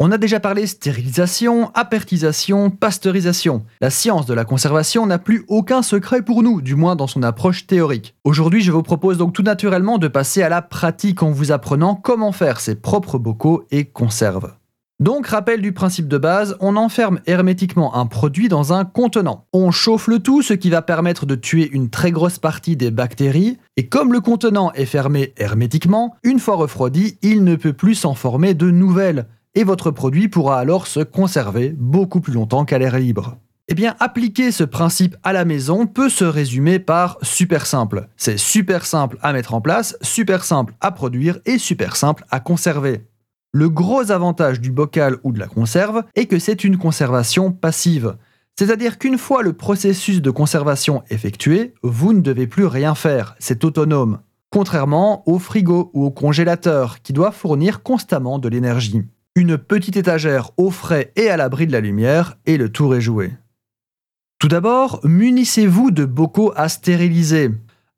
On a déjà parlé stérilisation, apertisation, pasteurisation. La science de la conservation n'a plus aucun secret pour nous, du moins dans son approche théorique. Aujourd'hui, je vous propose donc tout naturellement de passer à la pratique en vous apprenant comment faire ses propres bocaux et conserves. Donc, rappel du principe de base, on enferme hermétiquement un produit dans un contenant. On chauffe le tout, ce qui va permettre de tuer une très grosse partie des bactéries, et comme le contenant est fermé hermétiquement, une fois refroidi, il ne peut plus s'en former de nouvelles et votre produit pourra alors se conserver beaucoup plus longtemps qu'à l'air libre. Eh bien, appliquer ce principe à la maison peut se résumer par super simple. C'est super simple à mettre en place, super simple à produire et super simple à conserver. Le gros avantage du bocal ou de la conserve est que c'est une conservation passive. C'est-à-dire qu'une fois le processus de conservation effectué, vous ne devez plus rien faire, c'est autonome. Contrairement au frigo ou au congélateur qui doit fournir constamment de l'énergie une petite étagère au frais et à l'abri de la lumière, et le tour est joué. Tout d'abord, munissez-vous de bocaux à stériliser.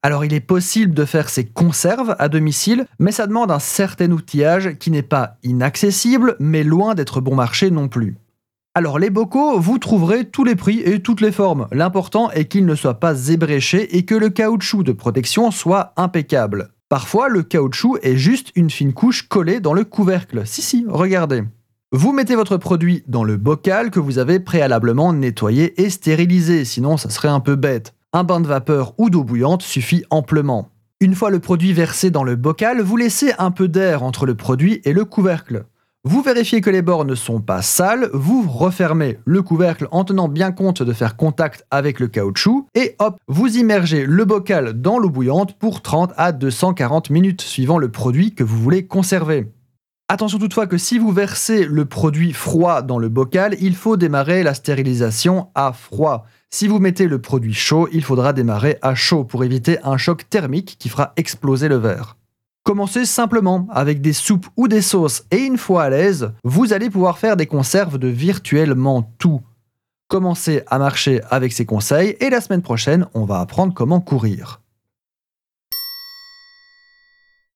Alors il est possible de faire ces conserves à domicile, mais ça demande un certain outillage qui n'est pas inaccessible, mais loin d'être bon marché non plus. Alors les bocaux, vous trouverez tous les prix et toutes les formes. L'important est qu'ils ne soient pas ébréchés et que le caoutchouc de protection soit impeccable. Parfois, le caoutchouc est juste une fine couche collée dans le couvercle. Si, si, regardez. Vous mettez votre produit dans le bocal que vous avez préalablement nettoyé et stérilisé, sinon ça serait un peu bête. Un bain de vapeur ou d'eau bouillante suffit amplement. Une fois le produit versé dans le bocal, vous laissez un peu d'air entre le produit et le couvercle. Vous vérifiez que les bords ne sont pas sales, vous refermez le couvercle en tenant bien compte de faire contact avec le caoutchouc et hop, vous immergez le bocal dans l'eau bouillante pour 30 à 240 minutes suivant le produit que vous voulez conserver. Attention toutefois que si vous versez le produit froid dans le bocal, il faut démarrer la stérilisation à froid. Si vous mettez le produit chaud, il faudra démarrer à chaud pour éviter un choc thermique qui fera exploser le verre. Commencez simplement avec des soupes ou des sauces et une fois à l'aise, vous allez pouvoir faire des conserves de virtuellement tout. Commencez à marcher avec ces conseils et la semaine prochaine, on va apprendre comment courir.